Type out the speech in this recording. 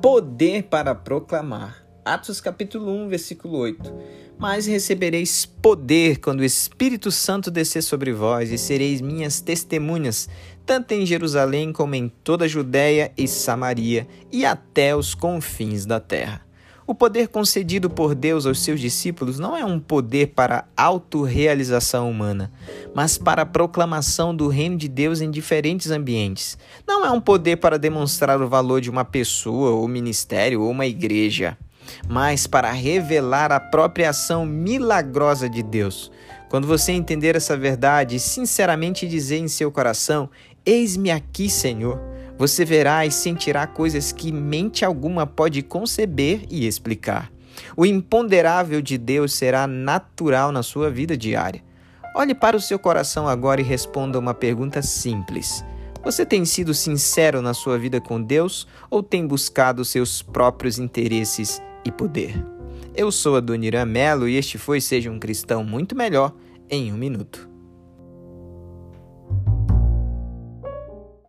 poder para proclamar. Atos capítulo 1, versículo 8. Mas recebereis poder quando o Espírito Santo descer sobre vós, e sereis minhas testemunhas, tanto em Jerusalém como em toda a Judéia e Samaria, e até os confins da terra. O poder concedido por Deus aos seus discípulos não é um poder para autorrealização humana, mas para a proclamação do reino de Deus em diferentes ambientes. Não é um poder para demonstrar o valor de uma pessoa, ou ministério, ou uma igreja, mas para revelar a própria ação milagrosa de Deus. Quando você entender essa verdade e sinceramente dizer em seu coração: Eis-me aqui, Senhor você verá e sentirá coisas que mente alguma pode conceber e explicar. O imponderável de Deus será natural na sua vida diária. Olhe para o seu coração agora e responda uma pergunta simples. Você tem sido sincero na sua vida com Deus ou tem buscado seus próprios interesses e poder? Eu sou a Dona Irã Mello e este foi Seja um Cristão Muito Melhor em um Minuto.